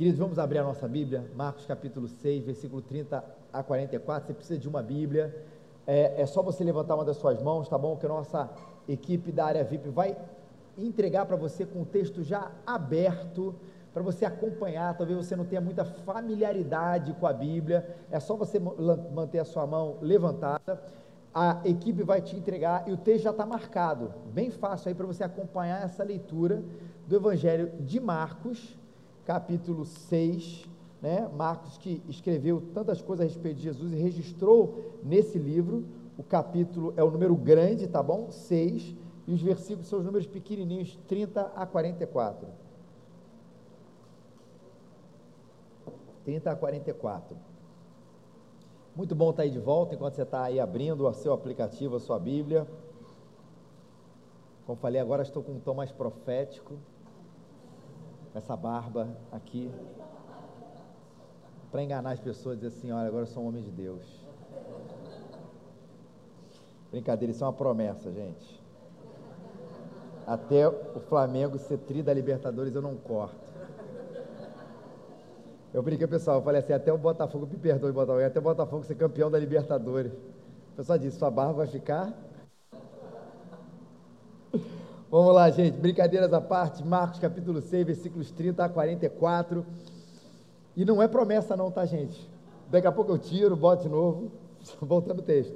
Queridos, vamos abrir a nossa Bíblia, Marcos capítulo 6, versículo 30 a 44. Você precisa de uma Bíblia, é, é só você levantar uma das suas mãos, tá bom? Que a nossa equipe da área VIP vai entregar para você com o texto já aberto, para você acompanhar. Talvez você não tenha muita familiaridade com a Bíblia, é só você manter a sua mão levantada. A equipe vai te entregar e o texto já está marcado, bem fácil aí para você acompanhar essa leitura do Evangelho de Marcos, capítulo 6, né? Marcos que escreveu tantas coisas a respeito de Jesus e registrou nesse livro, o capítulo é o número grande, tá bom? 6, e os versículos são os números pequenininhos, 30 a 44. 30 a 44. Muito bom estar aí de volta enquanto você está aí abrindo o seu aplicativo, a sua Bíblia. Como falei, agora estou com um tom mais profético essa barba aqui, para enganar as pessoas, dizer assim: olha, agora eu sou um homem de Deus. Brincadeira, isso é uma promessa, gente. Até o Flamengo ser tri da Libertadores eu não corto. Eu brinquei, pessoal, eu falei assim, até o Botafogo, me perdoe, Botafogo, até o Botafogo ser campeão da Libertadores. O pessoal disse, sua barba vai ficar Vamos lá, gente, brincadeiras à parte, Marcos capítulo 6, versículos 30 a 44. E não é promessa, não, tá, gente? Daqui a pouco eu tiro, boto de novo. Voltando ao texto.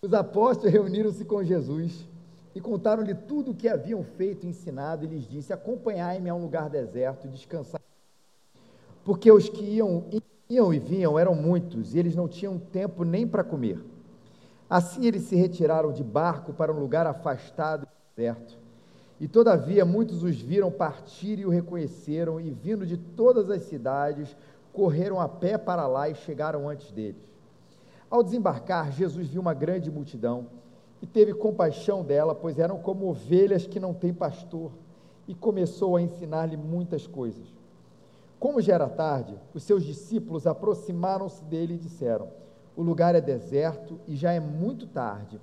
Os apóstolos reuniram-se com Jesus e contaram-lhe tudo o que haviam feito e ensinado, e lhes disse: Acompanhai-me a um lugar deserto descansai. Porque os que iam, iam e vinham eram muitos, e eles não tinham tempo nem para comer. Assim eles se retiraram de barco para um lugar afastado e deserto. E todavia muitos os viram partir e o reconheceram, e vindo de todas as cidades, correram a pé para lá e chegaram antes deles. Ao desembarcar, Jesus viu uma grande multidão e teve compaixão dela, pois eram como ovelhas que não têm pastor, e começou a ensinar-lhe muitas coisas. Como já era tarde, os seus discípulos aproximaram-se dele e disseram: O lugar é deserto e já é muito tarde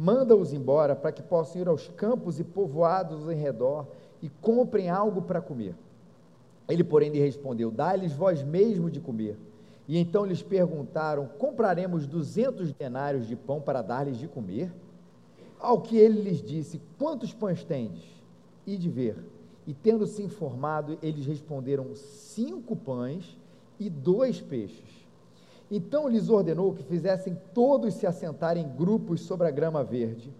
manda-os embora para que possam ir aos campos e povoados em redor e comprem algo para comer. Ele, porém, lhe respondeu: Dá-lhes vós mesmo de comer. E então lhes perguntaram: Compraremos duzentos denários de pão para dar-lhes de comer? Ao que ele lhes disse: Quantos pães tendes? E de ver. E tendo se informado, eles responderam: Cinco pães e dois peixes. Então lhes ordenou que fizessem todos se assentarem em grupos sobre a grama verde.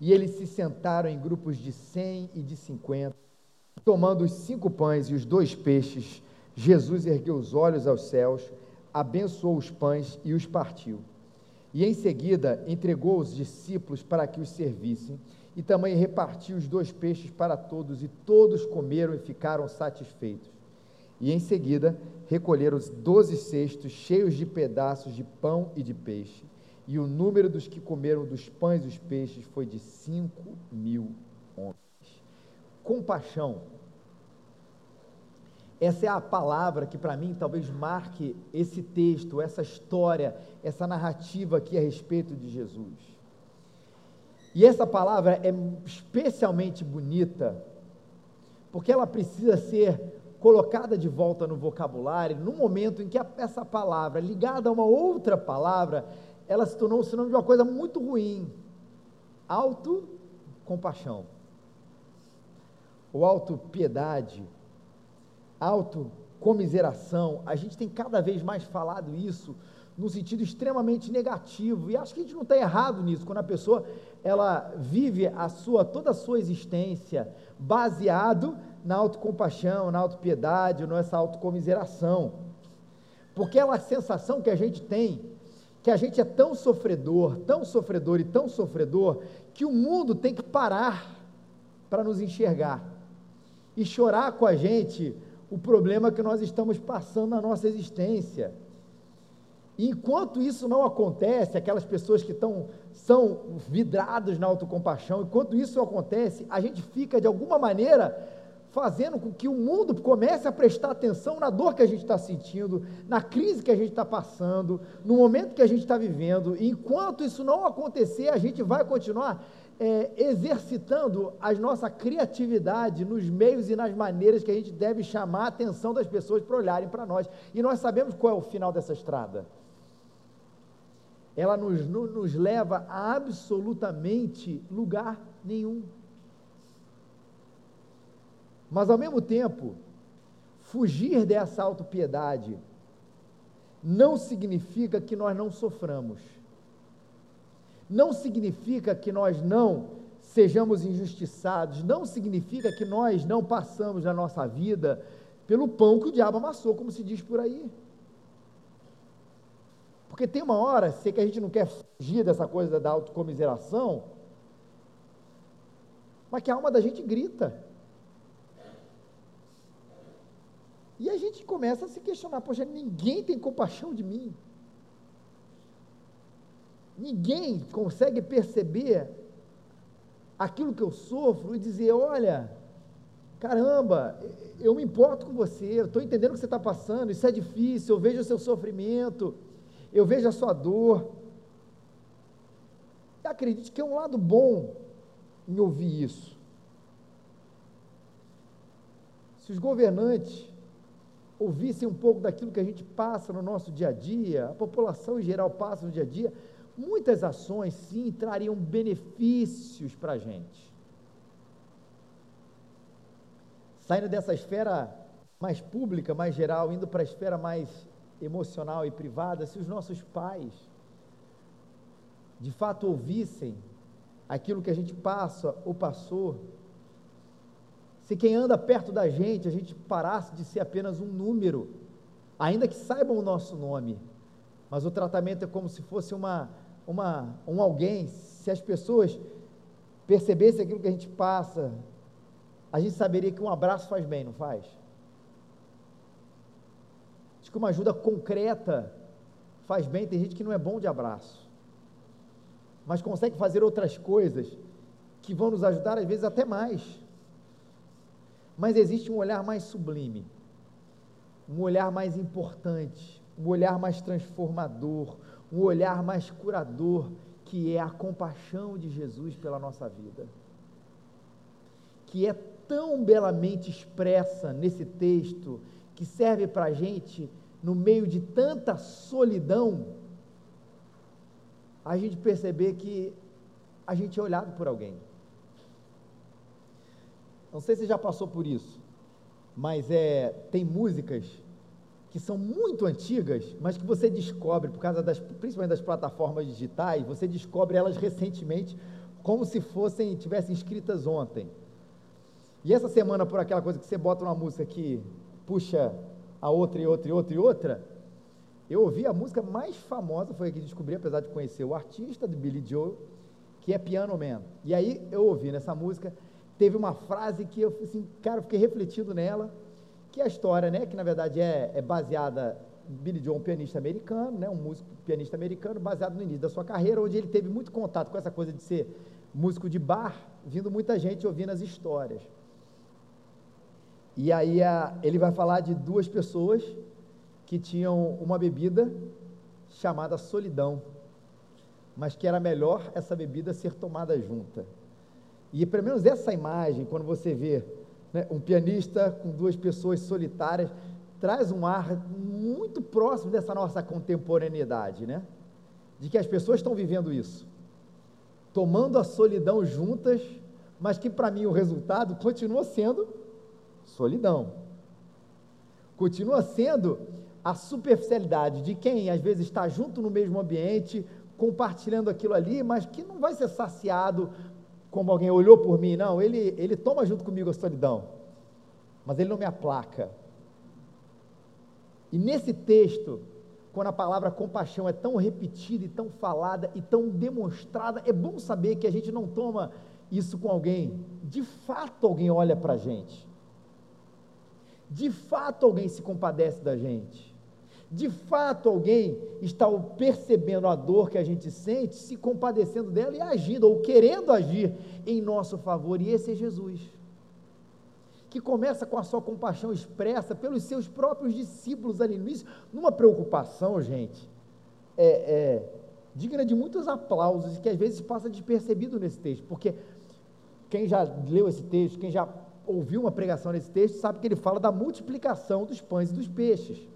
E eles se sentaram em grupos de cem e de cinquenta. Tomando os cinco pães e os dois peixes, Jesus ergueu os olhos aos céus, abençoou os pães e os partiu. E em seguida entregou os discípulos para que os servissem, e também repartiu os dois peixes para todos, e todos comeram e ficaram satisfeitos. E em seguida recolheram os doze cestos cheios de pedaços de pão e de peixe, e o número dos que comeram dos pães e dos peixes foi de cinco mil homens. Compaixão. Essa é a palavra que para mim talvez marque esse texto, essa história, essa narrativa aqui a respeito de Jesus. E essa palavra é especialmente bonita, porque ela precisa ser colocada de volta no vocabulário, no momento em que essa palavra, ligada a uma outra palavra, ela se tornou sinônimo de uma coisa muito ruim: auto-compaixão, ou auto-piedade, auto-comiseração. A gente tem cada vez mais falado isso no sentido extremamente negativo, e acho que a gente não está errado nisso, quando a pessoa ela vive a sua toda a sua existência baseado na autocompaixão, na autopiedade, nessa autocomiseração. Porque é uma sensação que a gente tem, que a gente é tão sofredor, tão sofredor e tão sofredor, que o mundo tem que parar para nos enxergar e chorar com a gente o problema que nós estamos passando na nossa existência. E enquanto isso não acontece, aquelas pessoas que estão, são vidradas na autocompaixão, enquanto isso acontece, a gente fica de alguma maneira fazendo com que o mundo comece a prestar atenção na dor que a gente está sentindo, na crise que a gente está passando, no momento que a gente está vivendo. E enquanto isso não acontecer, a gente vai continuar é, exercitando a nossa criatividade nos meios e nas maneiras que a gente deve chamar a atenção das pessoas para olharem para nós. E nós sabemos qual é o final dessa estrada. Ela nos, nos leva a absolutamente lugar nenhum. Mas ao mesmo tempo, fugir dessa autopiedade não significa que nós não soframos não significa que nós não sejamos injustiçados, não significa que nós não passamos na nossa vida pelo pão que o diabo amassou, como se diz por aí. Porque tem uma hora, sei que a gente não quer fugir dessa coisa da autocomiseração, mas que a alma da gente grita. E a gente começa a se questionar: poxa, ninguém tem compaixão de mim. Ninguém consegue perceber aquilo que eu sofro e dizer: olha, caramba, eu me importo com você, eu estou entendendo o que você está passando, isso é difícil, eu vejo o seu sofrimento, eu vejo a sua dor. Acredite que é um lado bom em ouvir isso. Se os governantes ouvissem um pouco daquilo que a gente passa no nosso dia a dia, a população em geral passa no dia a dia, muitas ações sim trariam benefícios para a gente. Saindo dessa esfera mais pública, mais geral, indo para a esfera mais emocional e privada, se os nossos pais de fato ouvissem aquilo que a gente passa ou passou, se quem anda perto da gente, a gente parasse de ser apenas um número, ainda que saibam o nosso nome, mas o tratamento é como se fosse uma uma, um alguém, se as pessoas percebessem aquilo que a gente passa, a gente saberia que um abraço faz bem, não faz? Acho que uma ajuda concreta faz bem. Tem gente que não é bom de abraço, mas consegue fazer outras coisas que vão nos ajudar, às vezes até mais. Mas existe um olhar mais sublime, um olhar mais importante, um olhar mais transformador, um olhar mais curador, que é a compaixão de Jesus pela nossa vida, que é tão belamente expressa nesse texto, que serve para a gente, no meio de tanta solidão, a gente perceber que a gente é olhado por alguém. Não sei se já passou por isso, mas é, tem músicas que são muito antigas, mas que você descobre, por causa das, principalmente das plataformas digitais, você descobre elas recentemente, como se fossem, tivessem escritas ontem. E essa semana, por aquela coisa que você bota uma música que puxa a outra e outra e outra e outra, eu ouvi a música mais famosa, foi a que descobri, apesar de conhecer o artista do Billy Joe, que é Piano Man. E aí eu ouvi nessa música, teve uma frase que eu assim, cara, fiquei refletindo nela, que é a história, né, que na verdade é, é baseada Billy Joe, um pianista americano, né, um músico pianista americano, baseado no início da sua carreira, onde ele teve muito contato com essa coisa de ser músico de bar, vindo muita gente ouvindo as histórias. E aí a, ele vai falar de duas pessoas que tinham uma bebida chamada solidão, mas que era melhor essa bebida ser tomada junta. E pelo menos essa imagem, quando você vê né, um pianista com duas pessoas solitárias, traz um ar muito próximo dessa nossa contemporaneidade, né? De que as pessoas estão vivendo isso, tomando a solidão juntas, mas que para mim o resultado continua sendo solidão. Continua sendo a superficialidade de quem às vezes está junto no mesmo ambiente, compartilhando aquilo ali, mas que não vai ser saciado como alguém olhou por mim, não, ele, ele toma junto comigo a solidão, mas ele não me aplaca. E nesse texto, quando a palavra compaixão é tão repetida e tão falada e tão demonstrada, é bom saber que a gente não toma isso com alguém, de fato alguém olha para a gente, de fato alguém se compadece da gente de fato alguém está percebendo a dor que a gente sente, se compadecendo dela e agindo, ou querendo agir em nosso favor, e esse é Jesus, que começa com a sua compaixão expressa pelos seus próprios discípulos ali no início, numa preocupação, gente, é, é, digna de muitos aplausos e que às vezes passa despercebido nesse texto, porque quem já leu esse texto, quem já ouviu uma pregação nesse texto, sabe que ele fala da multiplicação dos pães e dos peixes.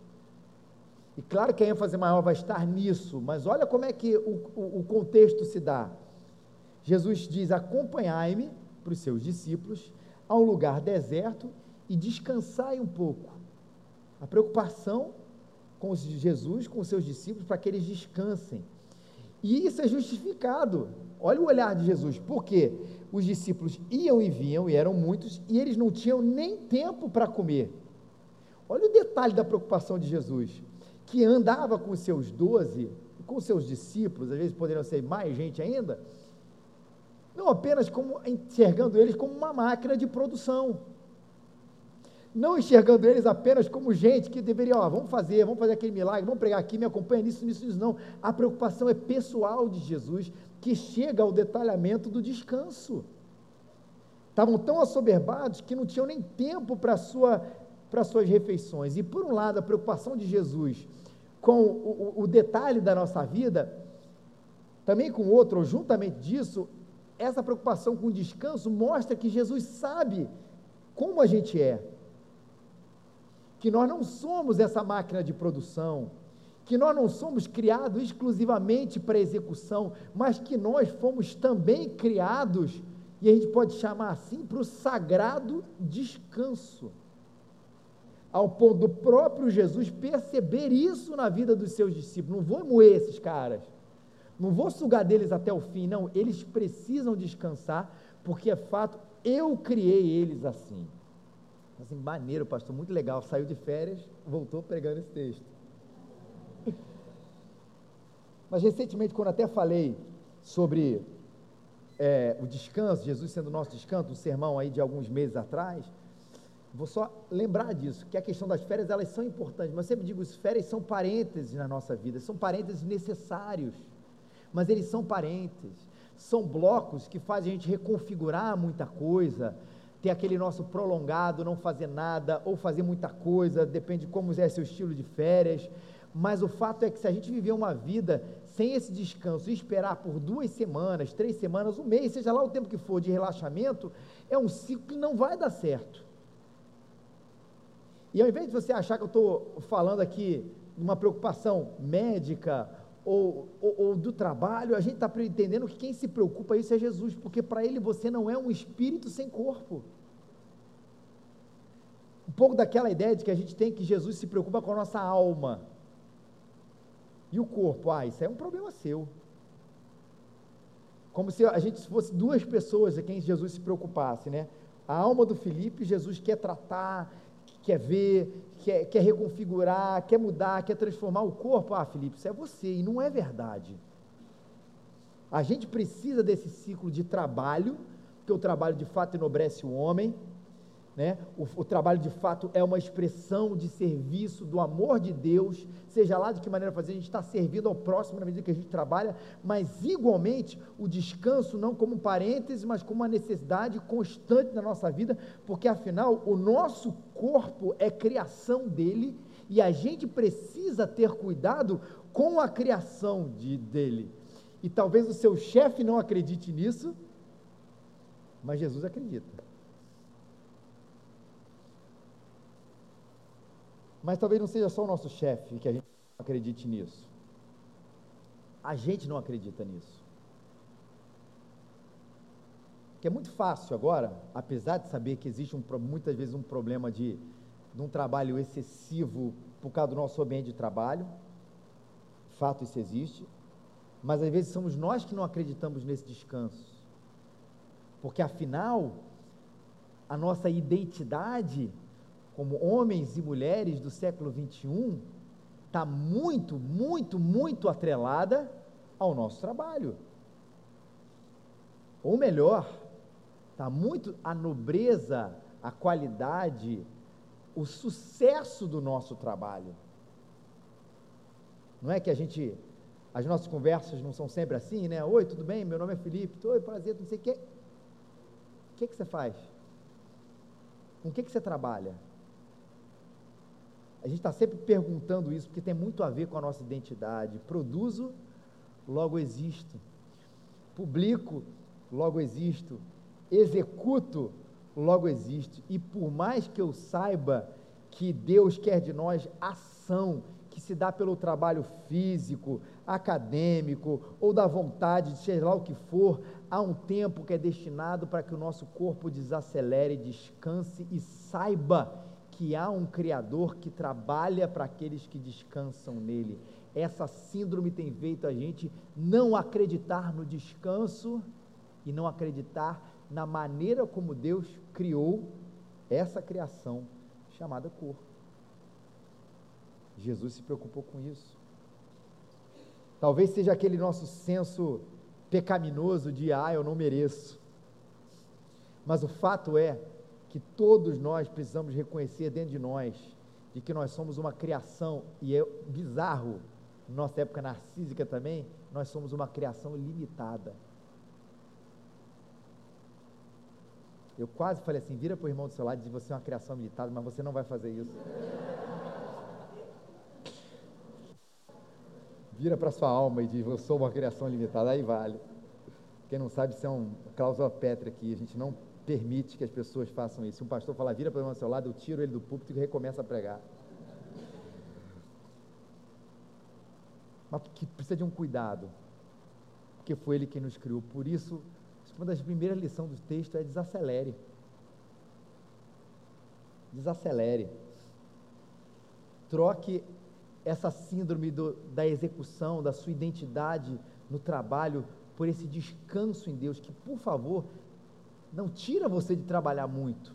E claro que a ênfase maior vai estar nisso, mas olha como é que o, o, o contexto se dá. Jesus diz: Acompanhai-me para os seus discípulos a um lugar deserto e descansai um pouco. A preocupação com Jesus, com os seus discípulos, para que eles descansem. E isso é justificado. Olha o olhar de Jesus, porque os discípulos iam e vinham, e eram muitos, e eles não tinham nem tempo para comer. Olha o detalhe da preocupação de Jesus, que andava com os seus doze, com seus discípulos, às vezes poderiam ser mais gente ainda, não apenas como enxergando eles como uma máquina de produção, não enxergando eles apenas como gente que deveria, ó, vamos fazer, vamos fazer aquele milagre, vamos pregar aqui, me acompanha nisso, nisso, nisso, não. A preocupação é pessoal de Jesus, que chega ao detalhamento do descanso. Estavam tão assoberbados que não tinham nem tempo para sua, para suas refeições. E por um lado, a preocupação de Jesus com o, o, o detalhe da nossa vida, também com outro, ou juntamente disso, essa preocupação com o descanso mostra que Jesus sabe como a gente é que nós não somos essa máquina de produção, que nós não somos criados exclusivamente para execução, mas que nós fomos também criados, e a gente pode chamar assim, para o sagrado descanso. Ao ponto do próprio Jesus perceber isso na vida dos seus discípulos. Não vou moer esses caras, não vou sugar deles até o fim, não. Eles precisam descansar, porque é fato, eu criei eles assim. Assim, maneiro, pastor, muito legal. Saiu de férias, voltou pregando esse texto. Mas recentemente, quando até falei sobre é, o descanso, Jesus sendo nosso descanso, um sermão aí de alguns meses atrás, vou só lembrar disso, que a questão das férias, elas são importantes, mas eu sempre digo, as férias são parênteses na nossa vida, são parênteses necessários, mas eles são parênteses, são blocos que fazem a gente reconfigurar muita coisa, ter aquele nosso prolongado, não fazer nada, ou fazer muita coisa, depende de como é seu estilo de férias. Mas o fato é que se a gente viver uma vida sem esse descanso e esperar por duas semanas, três semanas, um mês, seja lá o tempo que for de relaxamento, é um ciclo que não vai dar certo. E ao invés de você achar que eu estou falando aqui de uma preocupação médica ou, ou, ou do trabalho, a gente está entendendo que quem se preocupa isso é Jesus, porque para ele você não é um espírito sem corpo. Um pouco daquela ideia de que a gente tem que Jesus se preocupa com a nossa alma. E o corpo, ah, isso é um problema seu. Como se a gente fosse duas pessoas a quem Jesus se preocupasse, né? A alma do Felipe, Jesus quer tratar, quer ver, quer, quer reconfigurar, quer mudar, quer transformar o corpo. Ah, Felipe, isso é você, e não é verdade. A gente precisa desse ciclo de trabalho, porque o trabalho de fato enobrece o homem, né? O, o, trabalho de fato é uma expressão de serviço do amor de Deus, seja lá de que maneira fazer, a gente está servindo ao próximo na medida que a gente trabalha, mas igualmente o descanso não como um parêntese, mas como uma necessidade constante na nossa vida, porque afinal o nosso corpo é criação dele e a gente precisa ter cuidado com a criação de, dele. E talvez o seu chefe não acredite nisso, mas Jesus acredita. Mas talvez não seja só o nosso chefe que a gente acredite nisso. A gente não acredita nisso. Que é muito fácil agora, apesar de saber que existe um, muitas vezes um problema de, de um trabalho excessivo por causa do nosso ambiente de trabalho, fato isso existe, mas às vezes somos nós que não acreditamos nesse descanso, porque afinal, a nossa identidade como homens e mulheres do século 21 está muito, muito, muito atrelada ao nosso trabalho. Ou melhor, está muito a nobreza, a qualidade, o sucesso do nosso trabalho. Não é que a gente, as nossas conversas não são sempre assim, né? Oi, tudo bem? Meu nome é Felipe. Oi, prazer, não sei o quê. O que, que você faz? Com o que, que você trabalha? A gente está sempre perguntando isso, porque tem muito a ver com a nossa identidade. Produzo logo existo. Publico, logo existo. Executo, logo existo. E por mais que eu saiba que Deus quer de nós ação, que se dá pelo trabalho físico, acadêmico ou da vontade de seja lá o que for, há um tempo que é destinado para que o nosso corpo desacelere, descanse e saiba que há um Criador que trabalha para aqueles que descansam nele. Essa síndrome tem feito a gente não acreditar no descanso e não acreditar na maneira como Deus criou essa criação chamada corpo. Jesus se preocupou com isso. Talvez seja aquele nosso senso pecaminoso de, ah, eu não mereço. Mas o fato é que todos nós precisamos reconhecer dentro de nós de que nós somos uma criação, e é bizarro, nossa época narcísica também, nós somos uma criação limitada. Eu quase falei assim: vira para o irmão do seu lado e diz: você é uma criação limitada, mas você não vai fazer isso. Vira para sua alma e diz: eu sou uma criação limitada, aí vale. Quem não sabe, isso é uma cláusula pétrea aqui, a gente não permite que as pessoas façam isso. Um pastor falar, vira para o seu lado, eu tiro ele do púlpito e recomeça a pregar. mas que precisa de um cuidado, porque foi Ele quem nos criou. Por isso, uma das primeiras lições do texto é desacelere. Desacelere. Troque essa síndrome do, da execução, da sua identidade no trabalho, por esse descanso em Deus, que, por favor, não tira você de trabalhar muito,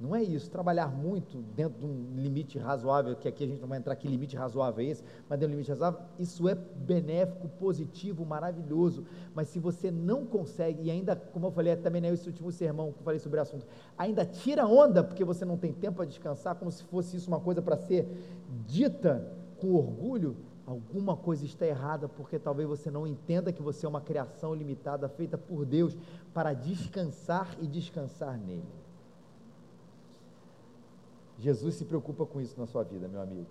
não é isso, trabalhar muito dentro de um limite razoável, que aqui a gente não vai entrar que limite razoável é esse, mas dentro de um limite razoável, isso é benéfico, positivo, maravilhoso. Mas se você não consegue, e ainda, como eu falei também nesse último sermão que eu falei sobre o assunto, ainda tira onda porque você não tem tempo para descansar, como se fosse isso uma coisa para ser dita com orgulho, alguma coisa está errada, porque talvez você não entenda que você é uma criação limitada, feita por Deus, para descansar e descansar nele. Jesus se preocupa com isso na sua vida, meu amigo.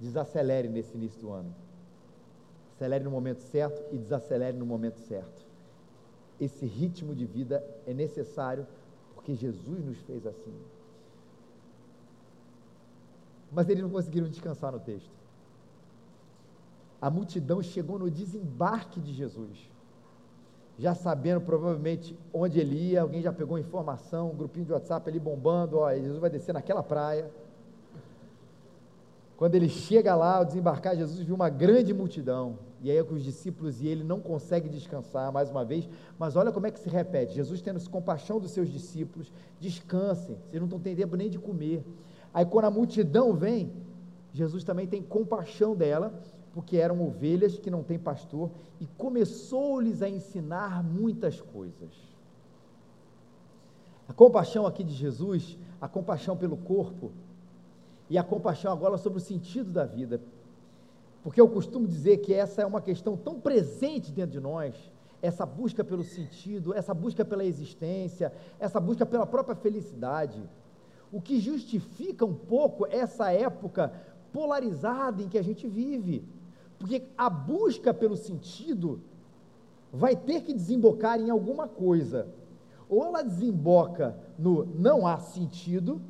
Desacelere nesse início do ano. Acelere no momento certo e desacelere no momento certo. Esse ritmo de vida é necessário porque Jesus nos fez assim. Mas eles não conseguiram descansar no texto. A multidão chegou no desembarque de Jesus. Já sabendo provavelmente onde ele ia, alguém já pegou informação, um grupinho de WhatsApp ali bombando, ó, Jesus vai descer naquela praia. Quando ele chega lá, ao desembarcar, Jesus viu uma grande multidão, e aí é que os discípulos e ele não conseguem descansar mais uma vez, mas olha como é que se repete, Jesus tendo compaixão dos seus discípulos, descansem, vocês não estão tendo tempo nem de comer, aí quando a multidão vem, Jesus também tem compaixão dela, porque eram ovelhas que não têm pastor, e começou-lhes a ensinar muitas coisas. A compaixão aqui de Jesus, a compaixão pelo corpo, e a compaixão agora sobre o sentido da vida, porque eu costumo dizer que essa é uma questão tão presente dentro de nós, essa busca pelo sentido, essa busca pela existência, essa busca pela própria felicidade, o que justifica um pouco essa época polarizada em que a gente vive. Porque a busca pelo sentido vai ter que desembocar em alguma coisa. Ou ela desemboca no não há sentido,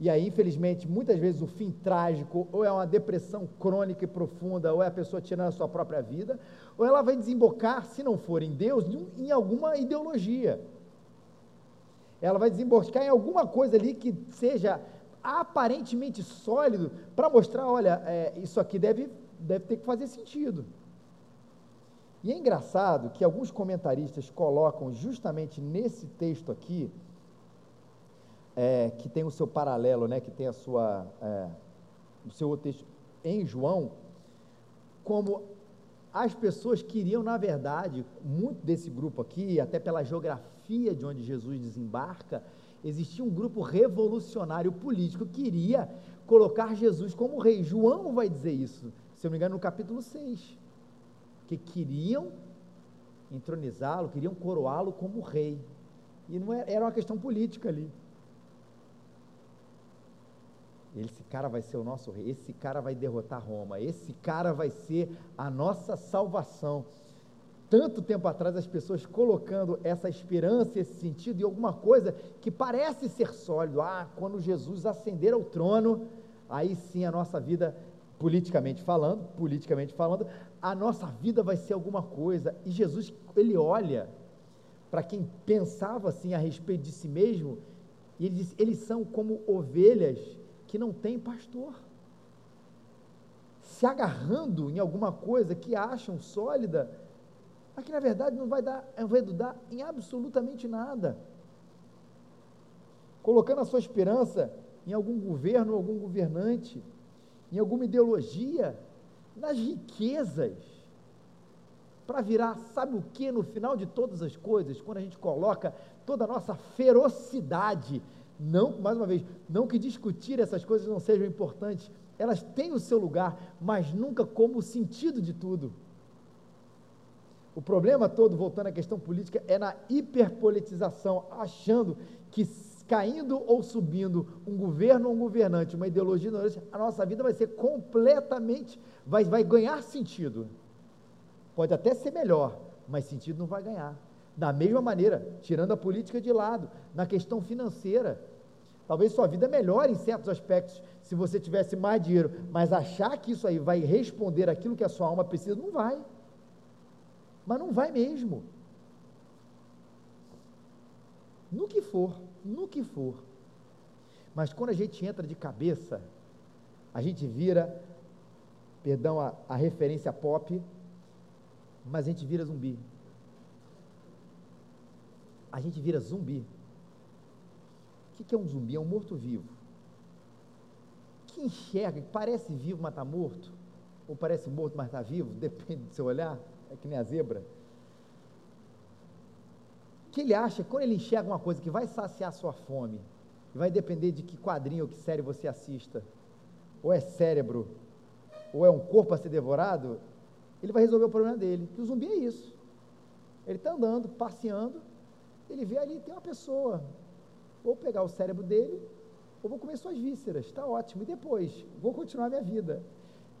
e aí, infelizmente, muitas vezes o fim trágico, ou é uma depressão crônica e profunda, ou é a pessoa tirando a sua própria vida, ou ela vai desembocar, se não for em Deus, em alguma ideologia. Ela vai desembocar em alguma coisa ali que seja aparentemente sólido para mostrar, olha, é, isso aqui deve deve ter que fazer sentido. E é engraçado que alguns comentaristas colocam justamente nesse texto aqui, é, que tem o seu paralelo, né, que tem a sua, é, o seu texto em João, como as pessoas queriam, na verdade, muito desse grupo aqui, até pela geografia de onde Jesus desembarca, existia um grupo revolucionário político que queria colocar Jesus como rei. João vai dizer isso se eu não me engano, no capítulo 6, que queriam entronizá-lo, queriam coroá-lo como rei. E não era, era uma questão política ali. esse cara vai ser o nosso rei, esse cara vai derrotar Roma, esse cara vai ser a nossa salvação. Tanto tempo atrás as pessoas colocando essa esperança, esse sentido em alguma coisa que parece ser sólido. Ah, quando Jesus ascender ao trono, aí sim a nossa vida, politicamente falando, politicamente falando, a nossa vida vai ser alguma coisa. E Jesus, ele olha para quem pensava assim a respeito de si mesmo, e ele diz: eles são como ovelhas que não têm pastor, se agarrando em alguma coisa que acham sólida, mas que na verdade não vai dar, não vai dar em absolutamente nada. Colocando a sua esperança em algum governo, algum governante, em alguma ideologia, nas riquezas, para virar, sabe o que, no final de todas as coisas, quando a gente coloca toda a nossa ferocidade, não, mais uma vez, não que discutir essas coisas não sejam importantes, elas têm o seu lugar, mas nunca como o sentido de tudo. O problema todo, voltando à questão política, é na hiperpolitização, achando que caindo ou subindo um governo ou um governante, uma ideologia, a nossa vida vai ser completamente, vai, vai ganhar sentido. Pode até ser melhor, mas sentido não vai ganhar. Da mesma maneira, tirando a política de lado, na questão financeira, talvez sua vida melhore em certos aspectos se você tivesse mais dinheiro, mas achar que isso aí vai responder aquilo que a sua alma precisa, não vai. Mas não vai mesmo. No que for, no que for. Mas quando a gente entra de cabeça, a gente vira, perdão a, a referência pop, mas a gente vira zumbi. A gente vira zumbi. O que é um zumbi? É um morto-vivo. Que enxerga, que parece vivo, mas está morto. Ou parece morto, mas está vivo, depende do seu olhar. É que nem a zebra. Que ele acha, quando ele enxerga uma coisa que vai saciar sua fome, e vai depender de que quadrinho ou que série você assista, ou é cérebro, ou é um corpo a ser devorado, ele vai resolver o problema dele. Que o zumbi é isso. Ele está andando, passeando, ele vê ali, tem uma pessoa. Vou pegar o cérebro dele, ou vou comer suas vísceras, está ótimo. E depois, vou continuar minha vida.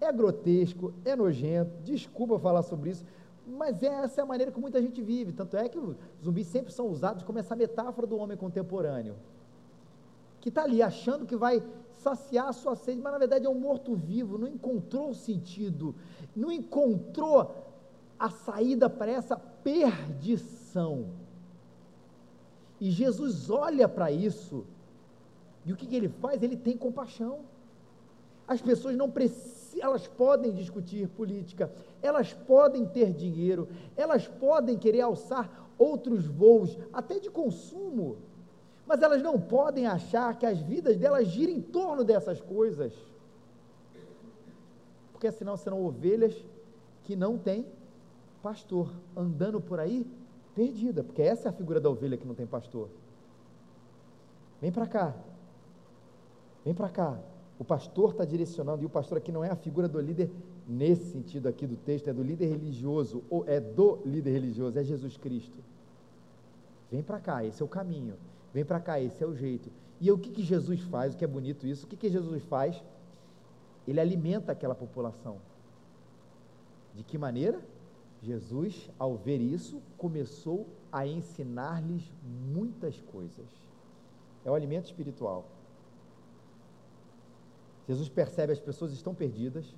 É grotesco, é nojento, desculpa falar sobre isso, mas essa é a maneira que muita gente vive. Tanto é que os zumbis sempre são usados como essa metáfora do homem contemporâneo. Que está ali achando que vai saciar a sua sede, mas na verdade é um morto-vivo, não encontrou sentido, não encontrou a saída para essa perdição. E Jesus olha para isso, e o que, que ele faz? Ele tem compaixão. As pessoas não precisam, elas podem discutir política, elas podem ter dinheiro, elas podem querer alçar outros voos, até de consumo, mas elas não podem achar que as vidas delas giram em torno dessas coisas, porque senão serão ovelhas que não têm pastor, andando por aí perdida, porque essa é a figura da ovelha que não tem pastor. Vem para cá, vem para cá. O pastor está direcionando, e o pastor aqui não é a figura do líder nesse sentido aqui do texto, é do líder religioso, ou é do líder religioso, é Jesus Cristo. Vem para cá, esse é o caminho. Vem para cá, esse é o jeito. E o que, que Jesus faz? O que é bonito isso? O que, que Jesus faz? Ele alimenta aquela população. De que maneira? Jesus, ao ver isso, começou a ensinar-lhes muitas coisas. É o alimento espiritual. Jesus percebe as pessoas estão perdidas,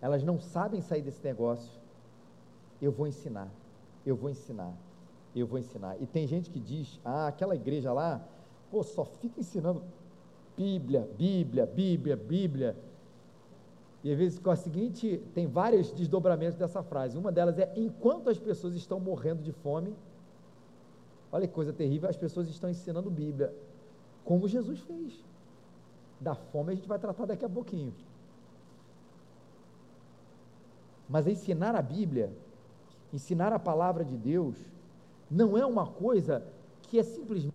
elas não sabem sair desse negócio. Eu vou ensinar, eu vou ensinar eu vou ensinar. E tem gente que diz, ah, aquela igreja lá, pô, só fica ensinando Bíblia, Bíblia, Bíblia, Bíblia. E às vezes com a seguinte, tem vários desdobramentos dessa frase. Uma delas é: enquanto as pessoas estão morrendo de fome, olha que coisa terrível, as pessoas estão ensinando Bíblia, como Jesus fez. Da fome a gente vai tratar daqui a pouquinho. Mas ensinar a Bíblia, ensinar a palavra de Deus, não é uma coisa que é simplesmente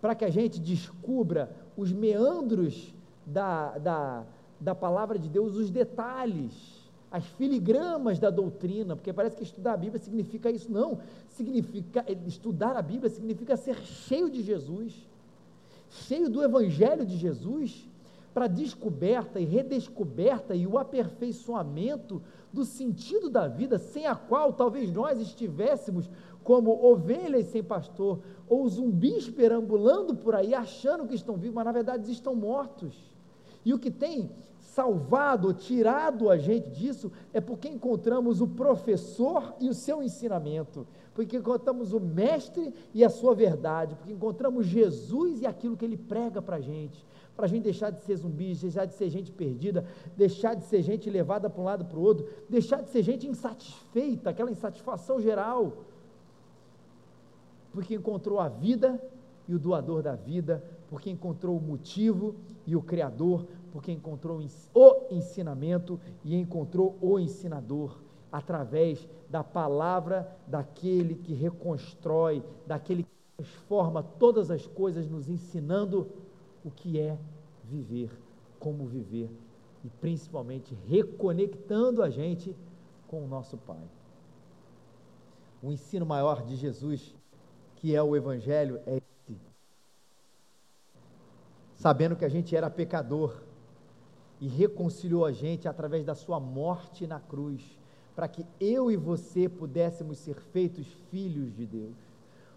para que a gente descubra os meandros da, da, da palavra de Deus, os detalhes, as filigramas da doutrina, porque parece que estudar a Bíblia significa isso. Não, significa estudar a Bíblia significa ser cheio de Jesus, cheio do Evangelho de Jesus, para a descoberta e redescoberta e o aperfeiçoamento do sentido da vida, sem a qual talvez nós estivéssemos como ovelhas sem pastor, ou zumbis perambulando por aí, achando que estão vivos, mas na verdade estão mortos. E o que tem salvado, tirado a gente disso, é porque encontramos o professor e o seu ensinamento, porque encontramos o mestre e a sua verdade, porque encontramos Jesus e aquilo que ele prega para a gente, para a gente deixar de ser zumbis, deixar de ser gente perdida, deixar de ser gente levada para um lado para o outro, deixar de ser gente insatisfeita, aquela insatisfação geral, porque encontrou a vida e o doador da vida, porque encontrou o motivo e o Criador, porque encontrou o ensinamento e encontrou o ensinador, através da palavra daquele que reconstrói, daquele que transforma todas as coisas, nos ensinando o que é viver, como viver e principalmente reconectando a gente com o nosso Pai. O ensino maior de Jesus, que é o Evangelho, é esse. Sabendo que a gente era pecador e reconciliou a gente através da sua morte na cruz, para que eu e você pudéssemos ser feitos filhos de Deus.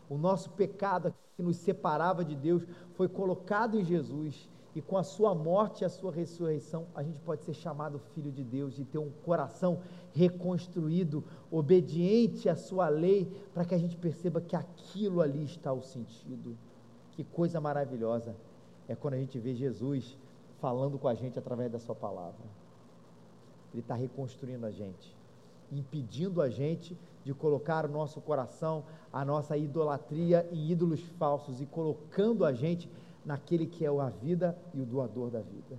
O nosso pecado que nos separava de Deus foi colocado em Jesus e com a sua morte e a sua ressurreição, a gente pode ser chamado filho de Deus e ter um coração reconstruído, obediente à sua lei, para que a gente perceba que aquilo ali está o sentido. Que coisa maravilhosa é quando a gente vê Jesus falando com a gente através da sua palavra. Ele está reconstruindo a gente, impedindo a gente de colocar o nosso coração, a nossa idolatria em ídolos falsos e colocando a gente naquele que é a vida e o doador da vida,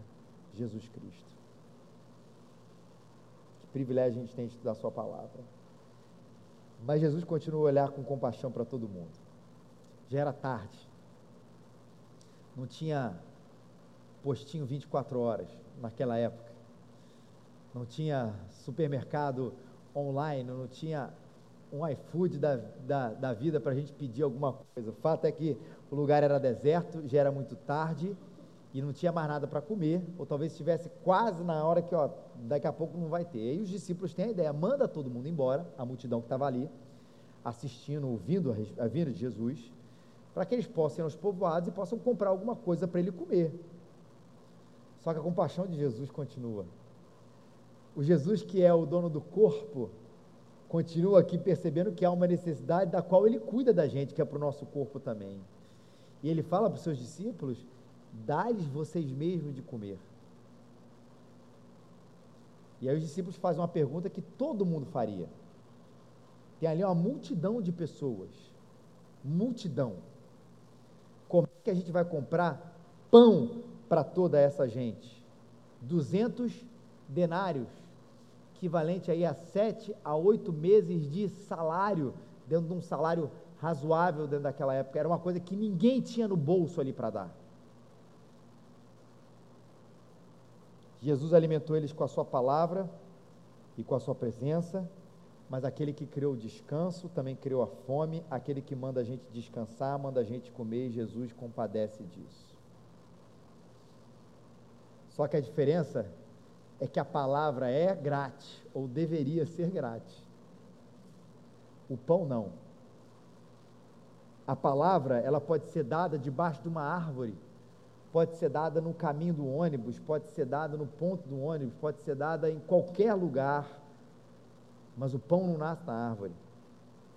Jesus Cristo. Que privilégio a gente tem de estudar Sua palavra. Mas Jesus continua a olhar com compaixão para todo mundo. Já era tarde. Não tinha postinho 24 horas naquela época. Não tinha supermercado online, não tinha um iFood da, da, da vida para a gente pedir alguma coisa. O fato é que o lugar era deserto, já era muito tarde e não tinha mais nada para comer, ou talvez estivesse quase na hora que, ó, daqui a pouco não vai ter. E os discípulos têm a ideia, manda todo mundo embora, a multidão que estava ali, assistindo, ouvindo a, a vinda de Jesus, para que eles possam ir aos povoados e possam comprar alguma coisa para ele comer. Só que a compaixão de Jesus continua. O Jesus que é o dono do corpo, continua aqui percebendo que há uma necessidade da qual ele cuida da gente, que é para o nosso corpo também. E ele fala para os seus discípulos: dá-lhes vocês mesmos de comer. E aí os discípulos fazem uma pergunta que todo mundo faria. Tem ali uma multidão de pessoas. Multidão. Como é que a gente vai comprar pão para toda essa gente? 200 denários, equivalente aí a sete a oito meses de salário, dentro de um salário razoável dentro daquela época, era uma coisa que ninguém tinha no bolso ali para dar. Jesus alimentou eles com a sua palavra e com a sua presença, mas aquele que criou o descanso também criou a fome, aquele que manda a gente descansar, manda a gente comer, e Jesus compadece disso. Só que a diferença é que a palavra é grátis, ou deveria ser grátis. O pão não. A palavra, ela pode ser dada debaixo de uma árvore, pode ser dada no caminho do ônibus, pode ser dada no ponto do ônibus, pode ser dada em qualquer lugar, mas o pão não nasce na árvore.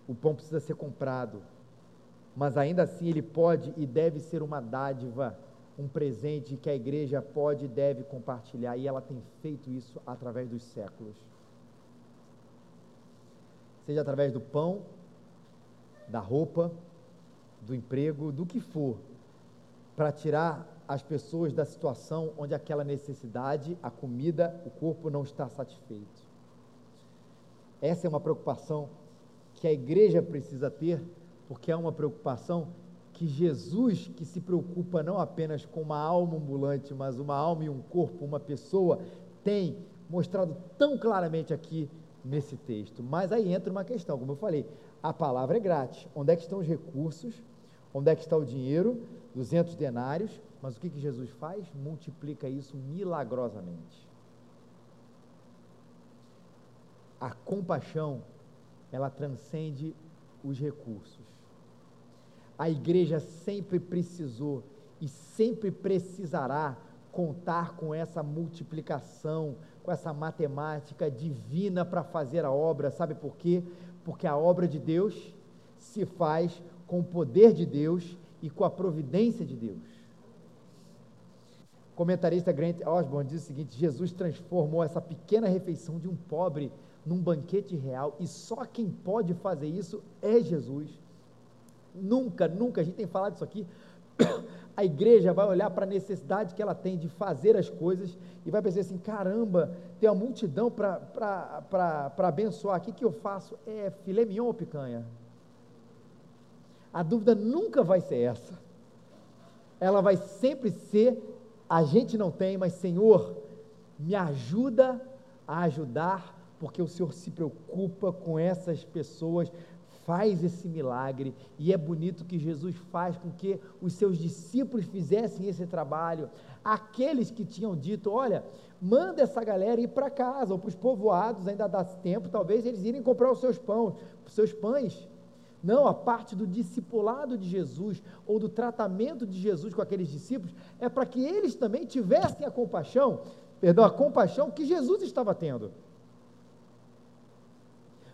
O pão precisa ser comprado, mas ainda assim ele pode e deve ser uma dádiva, um presente que a igreja pode e deve compartilhar, e ela tem feito isso através dos séculos. Seja através do pão, da roupa, do emprego, do que for, para tirar as pessoas da situação onde aquela necessidade, a comida, o corpo não está satisfeito. Essa é uma preocupação que a igreja precisa ter, porque é uma preocupação que Jesus, que se preocupa não apenas com uma alma ambulante, mas uma alma e um corpo, uma pessoa, tem mostrado tão claramente aqui nesse texto. Mas aí entra uma questão, como eu falei, a palavra é grátis. Onde é que estão os recursos? Onde é que está o dinheiro 200 denários, mas o que, que Jesus faz? Multiplica isso milagrosamente. A compaixão, ela transcende os recursos. A igreja sempre precisou e sempre precisará contar com essa multiplicação, com essa matemática divina para fazer a obra. Sabe por quê? Porque a obra de Deus se faz com o poder de Deus e com a providência de Deus. O comentarista Grant Osborne diz o seguinte: Jesus transformou essa pequena refeição de um pobre num banquete real, e só quem pode fazer isso é Jesus. Nunca, nunca, a gente tem falado isso aqui. A igreja vai olhar para a necessidade que ela tem de fazer as coisas e vai pensar assim: caramba, tem uma multidão para abençoar, o que, que eu faço? É filé mignon ou picanha? A dúvida nunca vai ser essa. Ela vai sempre ser: a gente não tem, mas Senhor, me ajuda a ajudar, porque o Senhor se preocupa com essas pessoas, faz esse milagre, e é bonito que Jesus faz com que os seus discípulos fizessem esse trabalho. Aqueles que tinham dito: olha, manda essa galera ir para casa, ou para os povoados, ainda dá tempo, talvez eles irem comprar os seus pães, os seus pães. Não, a parte do discipulado de Jesus, ou do tratamento de Jesus com aqueles discípulos, é para que eles também tivessem a compaixão, perdão, a compaixão que Jesus estava tendo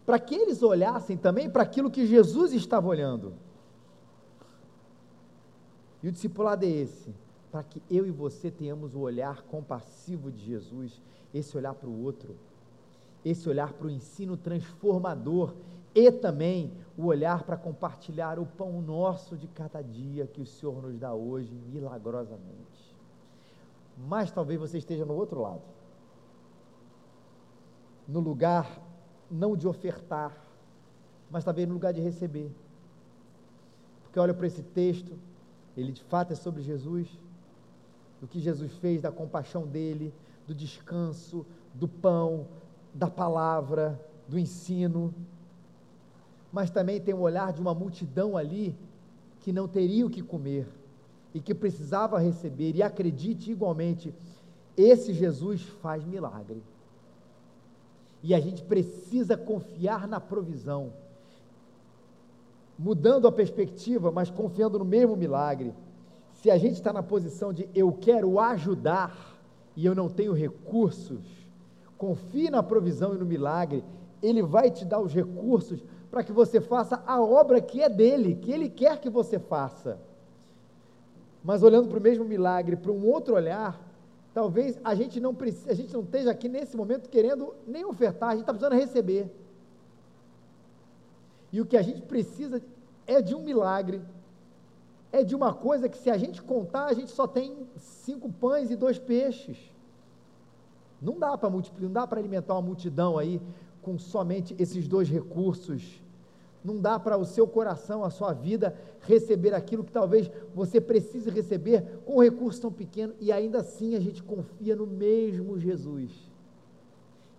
para que eles olhassem também para aquilo que Jesus estava olhando. E o discipulado é esse, para que eu e você tenhamos o olhar compassivo de Jesus, esse olhar para o outro, esse olhar para o ensino transformador e também o olhar para compartilhar o pão nosso de cada dia que o Senhor nos dá hoje milagrosamente. Mas talvez você esteja no outro lado, no lugar não de ofertar, mas também no lugar de receber. Porque olha para esse texto, ele de fato é sobre Jesus, do que Jesus fez, da compaixão dele, do descanso, do pão, da palavra, do ensino. Mas também tem o olhar de uma multidão ali que não teria o que comer e que precisava receber. E acredite igualmente, esse Jesus faz milagre. E a gente precisa confiar na provisão. Mudando a perspectiva, mas confiando no mesmo milagre. Se a gente está na posição de eu quero ajudar e eu não tenho recursos, confie na provisão e no milagre, ele vai te dar os recursos para que você faça a obra que é dele, que ele quer que você faça. Mas olhando para o mesmo milagre, para um outro olhar, Talvez a gente não a gente não esteja aqui nesse momento querendo nem ofertar, a gente está precisando receber. E o que a gente precisa é de um milagre, é de uma coisa que se a gente contar, a gente só tem cinco pães e dois peixes. Não dá para multiplicar, não dá para alimentar uma multidão aí com somente esses dois recursos não dá para o seu coração, a sua vida, receber aquilo que talvez você precise receber com um recurso tão pequeno, e ainda assim a gente confia no mesmo Jesus,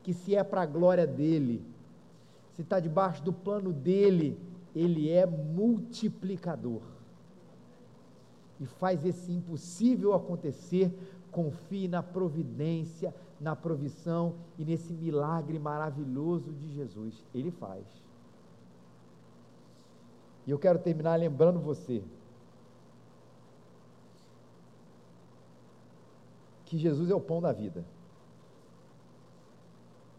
que se é para a glória dele, se está debaixo do plano dele, ele é multiplicador. E faz esse impossível acontecer, confie na providência, na provisão e nesse milagre maravilhoso de Jesus. Ele faz. E eu quero terminar lembrando você que Jesus é o pão da vida.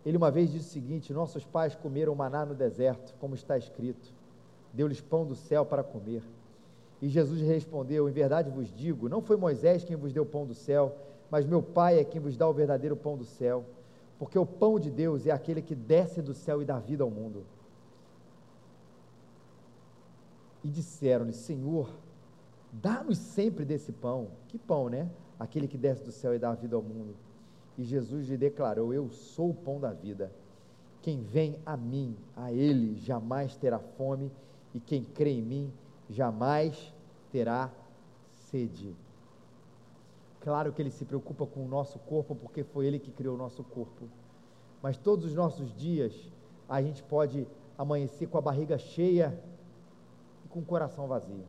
Ele uma vez disse o seguinte: Nossos pais comeram maná no deserto, como está escrito, deu-lhes pão do céu para comer. E Jesus respondeu: Em verdade vos digo, não foi Moisés quem vos deu o pão do céu, mas meu Pai é quem vos dá o verdadeiro pão do céu. Porque o pão de Deus é aquele que desce do céu e dá vida ao mundo. E disseram-lhe: Senhor, dá-nos sempre desse pão. Que pão, né? Aquele que desce do céu e dá vida ao mundo. E Jesus lhe declarou: Eu sou o pão da vida. Quem vem a mim, a ele jamais terá fome, e quem crê em mim jamais terá sede. Claro que ele se preocupa com o nosso corpo, porque foi ele que criou o nosso corpo. Mas todos os nossos dias, a gente pode amanhecer com a barriga cheia com o coração vazio.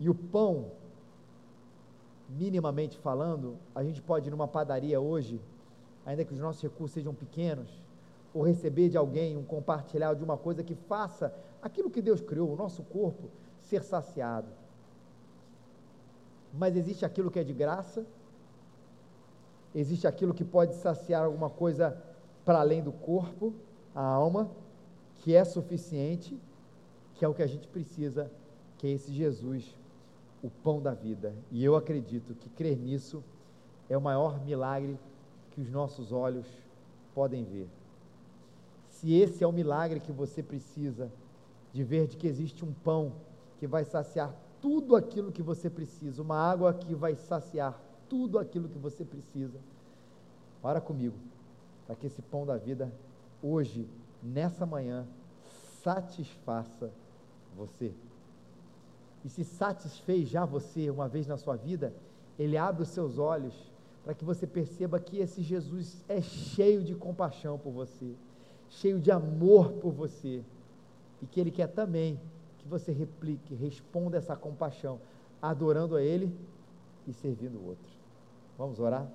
E o pão, minimamente falando, a gente pode ir numa padaria hoje, ainda que os nossos recursos sejam pequenos, ou receber de alguém um compartilhar de uma coisa que faça aquilo que Deus criou, o nosso corpo, ser saciado. Mas existe aquilo que é de graça, existe aquilo que pode saciar alguma coisa para além do corpo, a alma, que é suficiente, que é o que a gente precisa, que é esse Jesus, o pão da vida. E eu acredito que crer nisso é o maior milagre que os nossos olhos podem ver. Se esse é o milagre que você precisa, de ver de que existe um pão que vai saciar tudo aquilo que você precisa, uma água que vai saciar tudo aquilo que você precisa. Ora comigo, para que esse pão da vida, hoje, nessa manhã, satisfaça você. E se satisfez já você uma vez na sua vida, ele abre os seus olhos para que você perceba que esse Jesus é cheio de compaixão por você, cheio de amor por você, e que ele quer também que você replique, responda essa compaixão, adorando a ele e servindo o outro. Vamos orar?